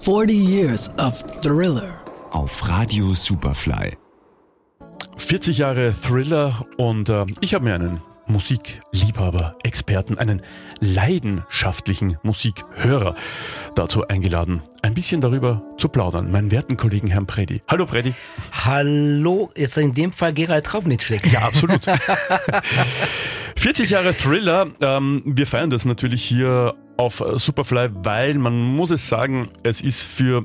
40 years of Thriller. Auf Radio Superfly. 40 Jahre Thriller und äh, ich habe mir einen Musikliebhaber, Experten, einen leidenschaftlichen Musikhörer dazu eingeladen, ein bisschen darüber zu plaudern. Meinen werten Kollegen Herrn Preddy. Hallo Preddy. Hallo, jetzt in dem Fall Gerald Traubnitschek. Ja, absolut. 40 Jahre Thriller. Ähm, wir feiern das natürlich hier auf Superfly, weil man muss es sagen, es ist für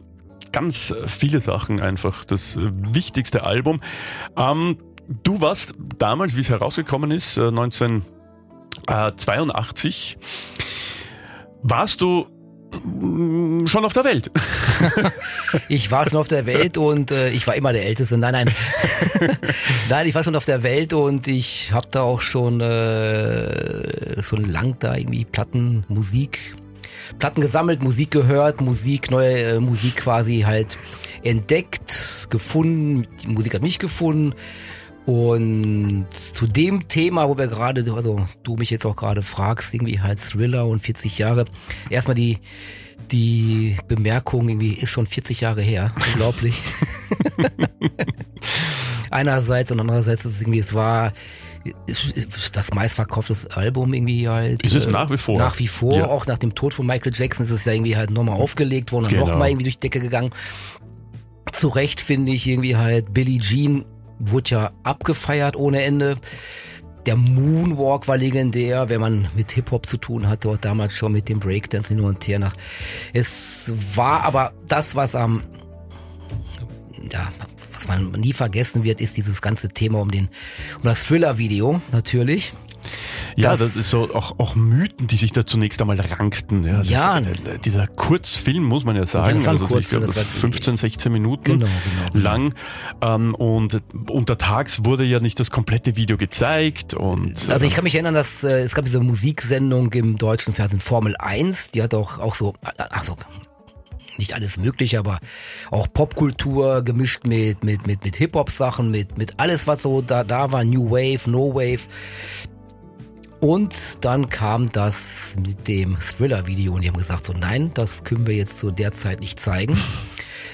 ganz viele Sachen einfach das wichtigste Album. Ähm, du warst damals, wie es herausgekommen ist, 1982, warst du schon auf der Welt. ich war schon auf der Welt und äh, ich war immer der Älteste. Nein, nein. nein, ich war schon auf der Welt und ich habe da auch schon, äh, schon lang da irgendwie Platten, Musik, Platten gesammelt, Musik gehört, Musik, neue äh, Musik quasi halt entdeckt, gefunden. Die Musik hat mich gefunden. Und zu dem Thema, wo wir gerade, also du mich jetzt auch gerade fragst, irgendwie halt Thriller und 40 Jahre. Erstmal die, die Bemerkung irgendwie ist schon 40 Jahre her. Unglaublich. Einerseits und andererseits ist es irgendwie, es war das meistverkaufte Album irgendwie halt. Ist es nach wie vor? Nach wie vor. Ja. Auch nach dem Tod von Michael Jackson ist es ja irgendwie halt nochmal aufgelegt worden und genau. nochmal irgendwie durch die Decke gegangen. Zu Recht finde ich irgendwie halt Billie Jean wurde ja abgefeiert ohne Ende. Der Moonwalk war legendär, wenn man mit Hip-Hop zu tun hatte, dort damals schon mit dem Breakdance hin und her nach. Es war aber das, was am, ja, was man nie vergessen wird, ist dieses ganze Thema um den, um das Thriller-Video natürlich. Ja, das, das, ist so auch, auch Mythen, die sich da zunächst einmal rankten. Ja, ja. Ist, äh, dieser Kurzfilm, muss man ja sagen, ja, also Kurzfilm, ich glaube 15, 16 Minuten genau, genau, genau. lang. Ähm, und untertags wurde ja nicht das komplette Video gezeigt. Und, also ich kann mich erinnern, dass äh, es gab diese Musiksendung im deutschen Fernsehen Formel 1, die hat auch, auch so, ach so, nicht alles mögliche, aber auch Popkultur gemischt mit, mit, mit, mit Hip-Hop-Sachen, mit, mit alles, was so da, da war, New Wave, No Wave. Und dann kam das mit dem Thriller-Video und die haben gesagt, so nein, das können wir jetzt zu der Zeit nicht zeigen.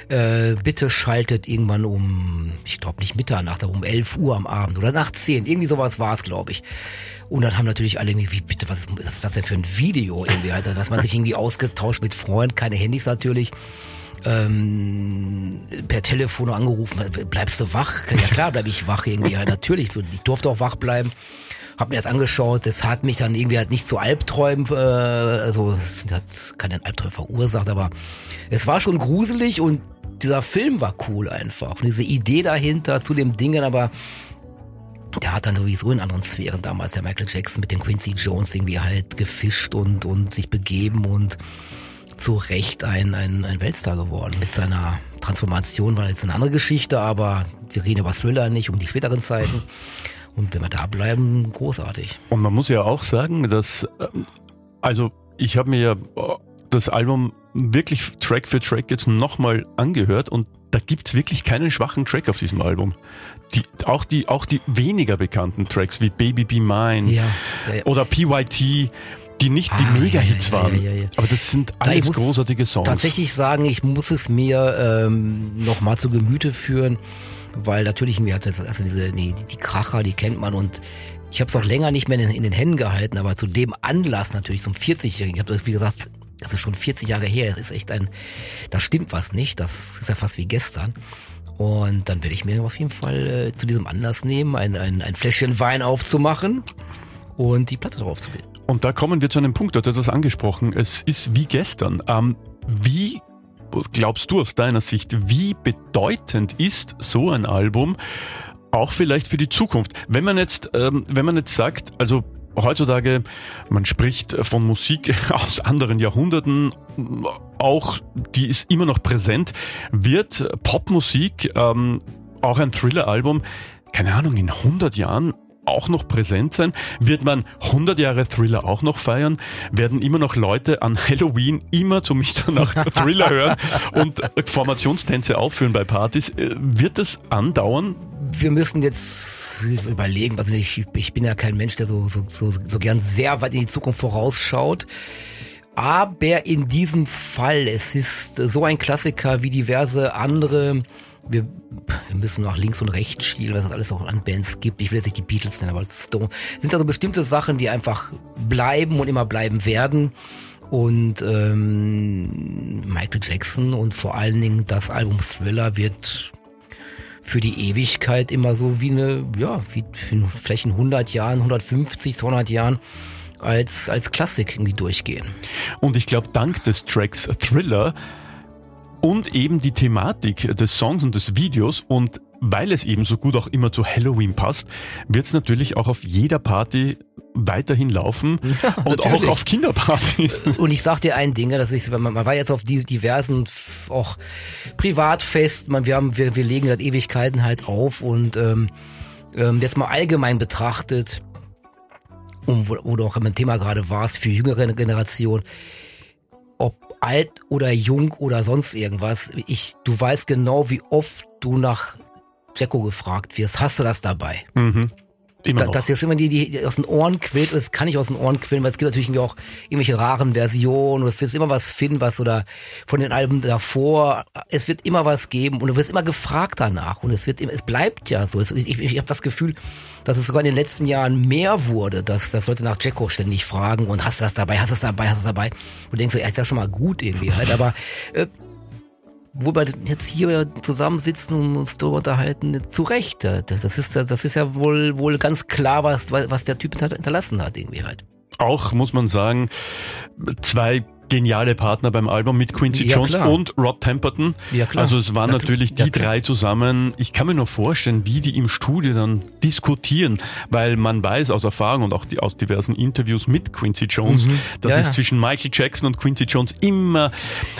Äh, bitte schaltet irgendwann um, ich glaube nicht Mitternacht, aber um 11 Uhr am Abend oder nach 10, irgendwie sowas war es, glaube ich. Und dann haben natürlich alle irgendwie, wie bitte, was ist, was ist das denn für ein Video irgendwie, Alter, dass man sich irgendwie ausgetauscht mit Freunden, keine Handys natürlich ähm, per Telefon angerufen, bleibst du wach? Ja klar, bleib ich wach irgendwie, ja, natürlich, ich durfte auch wach bleiben hab mir das angeschaut, das hat mich dann irgendwie halt nicht zu Albträumen, äh, also hat keinen Albträumen verursacht, aber es war schon gruselig und dieser Film war cool einfach. Und diese Idee dahinter zu dem Dingen, aber der hat dann sowieso in anderen Sphären damals, der Michael Jackson mit dem Quincy Jones irgendwie halt gefischt und, und sich begeben und zu Recht ein, ein, ein Weltstar geworden. Mit seiner Transformation war jetzt eine andere Geschichte, aber wir reden über Thriller nicht um die späteren Zeiten. Und wenn wir da bleiben, großartig. Und man muss ja auch sagen, dass, ähm, also ich habe mir ja äh, das Album wirklich Track für Track jetzt nochmal angehört und da gibt's wirklich keinen schwachen Track auf diesem Album. Die, auch, die, auch die weniger bekannten Tracks wie Baby Be Mine ja, ja, ja. oder PYT, die nicht ah, die Mega-Hits waren. Aber das sind alles großartige Songs. Tatsächlich sagen, ich muss es mir ähm, nochmal zu Gemüte führen weil natürlich mir hat das, also diese die, die Kracher, die kennt man und ich habe es auch länger nicht mehr in, in, den Händen gehalten, aber zu dem Anlass natürlich zum 40-Jährigen, ich habe das wie gesagt, das ist schon 40 Jahre her, das ist echt ein, da stimmt was nicht, das ist ja fast wie gestern. Und dann werde ich mir auf jeden Fall äh, zu diesem Anlass nehmen, ein, ein, ein Fläschchen Wein aufzumachen und die Platte drauf zu legen. Und da kommen wir zu einem Punkt, du hast das angesprochen, es ist wie gestern. Ähm, wie glaubst du aus deiner Sicht, wie bedeutend ist so ein Album auch vielleicht für die Zukunft? Wenn man jetzt, ähm, wenn man jetzt sagt, also heutzutage, man spricht von Musik aus anderen Jahrhunderten, auch die ist immer noch präsent, wird Popmusik, ähm, auch ein Thriller-Album, keine Ahnung, in 100 Jahren auch noch präsent sein? Wird man 100 Jahre Thriller auch noch feiern? Werden immer noch Leute an Halloween immer zu Mitternacht Thriller hören und Formationstänze aufführen bei Partys? Äh, wird das andauern? Wir müssen jetzt überlegen, also ich, ich bin ja kein Mensch, der so, so, so, so gern sehr weit in die Zukunft vorausschaut. Aber in diesem Fall, es ist so ein Klassiker wie diverse andere. Wir, wir müssen nach links und rechts schielen, was es alles auch an Bands gibt. Ich will jetzt nicht die Beatles nennen, aber Stone. Es sind also bestimmte Sachen, die einfach bleiben und immer bleiben werden. Und ähm, Michael Jackson und vor allen Dingen das Album Thriller wird für die Ewigkeit immer so wie eine, ja, wie vielleicht in 100 Jahren, 150, 200 Jahren als, als Klassik irgendwie durchgehen. Und ich glaube, dank des Tracks Thriller und eben die Thematik des Songs und des Videos und weil es eben so gut auch immer zu Halloween passt, wird es natürlich auch auf jeder Party weiterhin laufen ja, und natürlich. auch auf Kinderpartys. Und ich sag dir ein Ding, dass ich, man, man war jetzt auf die diversen auch Privatfest, man, wir haben, wir, wir legen seit Ewigkeiten halt auf und ähm, ähm, jetzt mal allgemein betrachtet, und wo, wo du auch im Thema gerade warst, für jüngere Generationen, ob alt oder jung oder sonst irgendwas, ich, du weißt genau, wie oft du nach Jacko gefragt wirst, hast du das dabei? Mhm. Immer da, dass jetzt immer die, die aus den Ohren quillt, das kann ich aus den Ohren quillen, weil es gibt natürlich irgendwie auch irgendwelche raren Versionen, du wirst immer was finden, was oder von den Alben davor, es wird immer was geben und du wirst immer gefragt danach und es wird, es bleibt ja so. Ich, ich, ich habe das Gefühl, dass es sogar in den letzten Jahren mehr wurde, dass, dass Leute nach Jacko ständig fragen und hast du das dabei, hast du das dabei, hast du das dabei und du denkst so, ja, ist ja schon mal gut irgendwie halt, aber äh, wo wir jetzt hier zusammensitzen und uns darüber unterhalten, zu Recht. Das ist, das ist ja wohl, wohl ganz klar, was, was der Typ hinterlassen hat, irgendwie halt. Auch, muss man sagen, zwei geniale Partner beim Album mit Quincy ja, Jones klar. und Rod Temperton. Ja, klar. Also es waren ja, natürlich die ja, drei zusammen. Ich kann mir nur vorstellen, wie die im Studio dann diskutieren, weil man weiß aus Erfahrung und auch die, aus diversen Interviews mit Quincy Jones, mhm. dass es zwischen Michael Jackson und Quincy Jones immer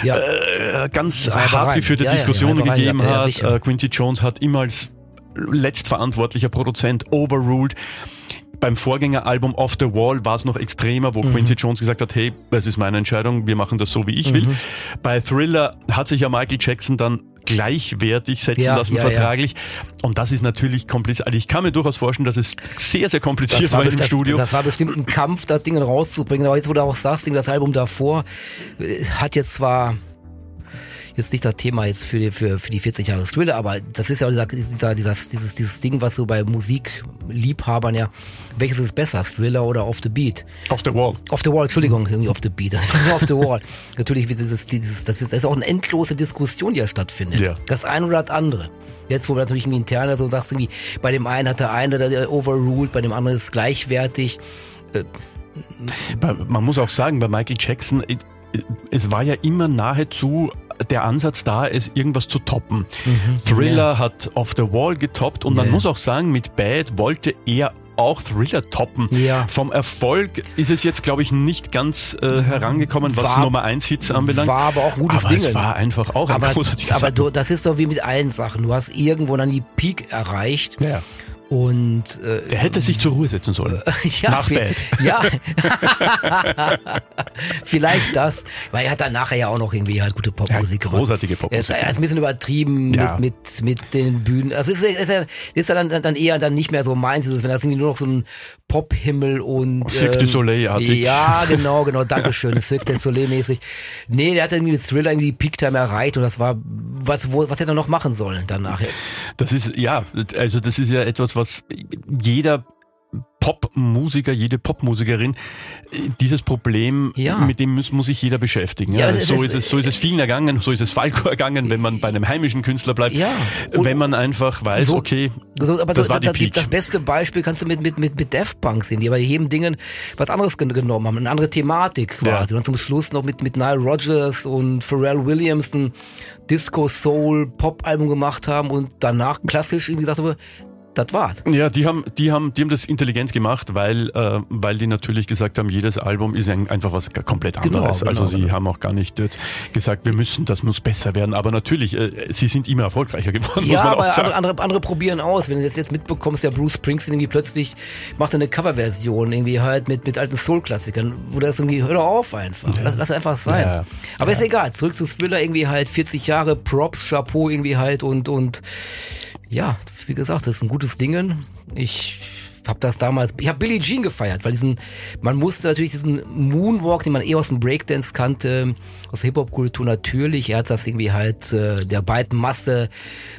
äh, ganz hart geführte Diskussionen gegeben hat. Äh, Quincy Jones hat immer als letztverantwortlicher Produzent overruled. Beim Vorgängeralbum Off the Wall war es noch extremer, wo mhm. Quincy Jones gesagt hat, hey, es ist meine Entscheidung, wir machen das so, wie ich mhm. will. Bei Thriller hat sich ja Michael Jackson dann gleichwertig setzen ja, lassen, ja, vertraglich. Ja. Und das ist natürlich kompliziert. Also ich kann mir durchaus vorstellen, dass es sehr, sehr kompliziert war, war im Studio. Das war bestimmt ein Kampf, das Ding rauszubringen. Aber jetzt, wo du auch sagst, das Album davor äh, hat jetzt zwar jetzt nicht das Thema jetzt für, für, für die 40 Jahre Thriller, aber das ist ja auch dieser, dieser, dieses, dieses, dieses Ding, was so bei Musikliebhabern ja, welches ist besser, Thriller oder Off the Beat? Off the Wall. Off the Wall, Entschuldigung, irgendwie Off the Beat. Off the Wall. Natürlich, dieses, dieses, das, ist, das ist auch eine endlose Diskussion, die ja stattfindet. Ja. Das eine oder das andere. Jetzt, wo man natürlich irgendwie intern so sagst, irgendwie, bei dem einen hat der eine der overruled, bei dem anderen ist es gleichwertig. Äh, man muss auch sagen, bei Michael Jackson, es war ja immer nahezu der Ansatz da ist, irgendwas zu toppen. Mhm. Thriller ja. hat Off the Wall getoppt und ja. man muss auch sagen, mit Bad wollte er auch Thriller toppen. Ja. Vom Erfolg ist es jetzt, glaube ich, nicht ganz äh, herangekommen, was war, Nummer 1 Hits anbelangt. War aber auch ein gutes aber Ding. Es war einfach auch aber, ein großartiges Aber du, das ist doch wie mit allen Sachen. Du hast irgendwo dann die Peak erreicht. Ja. Und äh, er hätte sich zur Ruhe setzen sollen. ja, Nach Bad. Ja. Vielleicht das, weil er hat dann nachher ja auch noch irgendwie halt gute Popmusik ja, gemacht. Großartige Popmusik. Er ist, er ist ein bisschen übertrieben ja. mit, mit, mit den Bühnen. Also ist, ist, ist, ist er dann, dann eher dann nicht mehr so meins, wenn das irgendwie nur noch so ein Pophimmel und Cirque du ähm, Soleil-artig. Ja, genau, genau, Dankeschön, Cirque du Soleil-mäßig. Nee, der hat irgendwie mit Thriller irgendwie die Peak-Time erreicht und das war, was, wo, was hätte er noch machen sollen danach? Das ist, ja, also das ist ja etwas, was jeder Popmusiker, jede Popmusikerin, dieses Problem, ja. mit dem muss, muss sich jeder beschäftigen. Ja, ja so, ist es, so ist es vielen ergangen, so ist es Falco ergangen, wenn man bei einem heimischen Künstler bleibt. Ja. Und wenn man einfach weiß, so, okay, so, aber das, so, war die Peak. das beste Beispiel kannst du mit, mit, mit, mit Daft Punk sehen, die bei jedem Dingen was anderes genommen haben, eine andere Thematik quasi. Ja. Und zum Schluss noch mit, mit Nile Rodgers und Pharrell Williams ein Disco Soul Pop Album gemacht haben und danach klassisch irgendwie gesagt habe, das war's. Ja, die haben, die haben, die haben das intelligent gemacht, weil, äh, weil die natürlich gesagt haben, jedes Album ist ein, einfach was komplett genau, anderes. Genau, also genau, sie genau. haben auch gar nicht gesagt, wir müssen, das muss besser werden. Aber natürlich, äh, sie sind immer erfolgreicher geworden. Ja, aber andere, andere, andere probieren aus. Wenn du das jetzt mitbekommst, der Bruce Springsteen irgendwie plötzlich macht eine Coverversion irgendwie halt mit, mit alten Soul-Klassikern, wo das irgendwie, hör doch auf einfach. Ja. Lass, lass einfach sein. Ja. Aber ja. ist egal, zurück zu Thriller irgendwie halt 40 Jahre, Props, Chapeau irgendwie halt und, und ja, wie gesagt, das ist ein gutes Ding. Ich habe das damals, ich habe Billie Jean gefeiert, weil diesen, man musste natürlich diesen Moonwalk, den man eh aus dem Breakdance kannte, aus der Hip-Hop-Kultur natürlich, er hat das irgendwie halt äh, der breiten Masse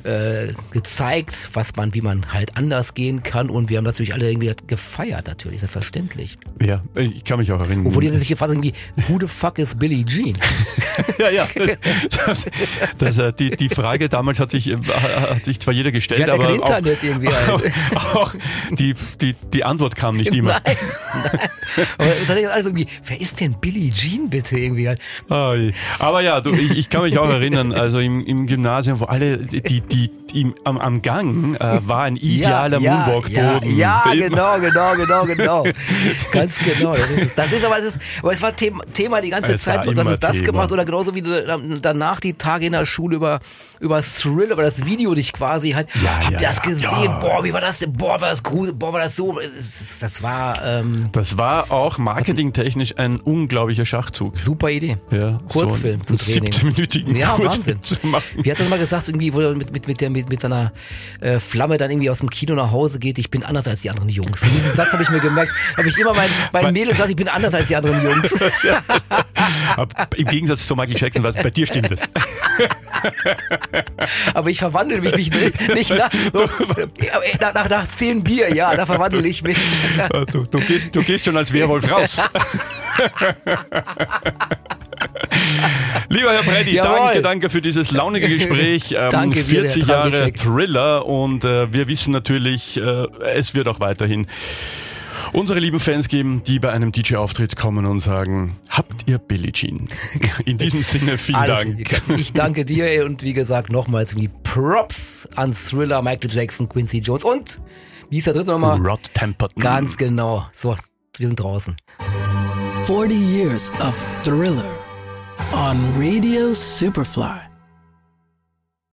äh, gezeigt, was man, wie man halt anders gehen kann und wir haben das natürlich alle irgendwie gefeiert natürlich, selbstverständlich. Ja, ich kann mich auch erinnern. Obwohl die sich gefragt irgendwie, who the fuck is Billie Jean? ja, ja. Das, das, äh, die, die Frage damals hat sich, äh, hat sich zwar jeder gestellt, aber auch, irgendwie auch, auch die, die, die Antwort kam nicht immer. Nein, nein. Aber tatsächlich alles irgendwie, wer ist denn Billie Jean bitte irgendwie. Aber ja, du, ich, ich kann mich auch erinnern, also im, im Gymnasium, wo alle, die, die, die am, am Gang äh, war ein idealer ja, Moonwalk-Boden. Ja, ja Immer- genau, genau, genau, genau. Ganz genau. Das ist, das ist aber, das ist, aber es war Thema, Thema die ganze Es Zeit. Und das ist das Thema. gemacht oder genauso wie dann- danach die Tage in der Schule über, über Thrill, über das Video dich quasi halt, Ja, habt ja, ihr das ja, gesehen? ja. Boah, wie war das denn? Boah, war das cool? Boah, war das so? Das, das war ähm, Das war auch marketingtechnisch ein unglaublicher Schachzug. super Idee. Ja, Kurzfilm so zu drehen. 17-minütigen Ja, Kurzfilm Wahnsinn. Wie hat er mal gesagt, irgendwie, wo er mit, mit, mit, der, mit, mit seiner äh, Flamme dann irgendwie aus dem Kino nach Hause geht, ich bin anders als die anderen Jungs. Und diesen Satz habe ich mir gemerkt, habe ich immer meinen mein Mädels gesagt, ich bin anders als die anderen Jungs. Aber Im Gegensatz zu Michael Jackson, was, bei dir stimmt es. Aber ich verwandle mich nicht, nicht nach, so, nach, nach, nach zehn Bier, ja, da verwandle ich mich. Du, du, gehst, du gehst schon als Werwolf raus. Lieber Herr Preddy, Jawohl. danke, danke für dieses launige Gespräch. Ähm, Danke dir, 40 Herr Jahre. Thriller und äh, wir wissen natürlich, äh, es wird auch weiterhin unsere lieben Fans geben, die bei einem DJ-Auftritt kommen und sagen, habt ihr Billie Jean? In diesem Sinne, vielen Alles, Dank. Ich danke dir und wie gesagt nochmals wie Props an Thriller, Michael Jackson, Quincy Jones und wie ist der dritte nochmal? Rod Temperton. Ganz genau. So, wir sind draußen. 40 years of Thriller on Radio Superfly.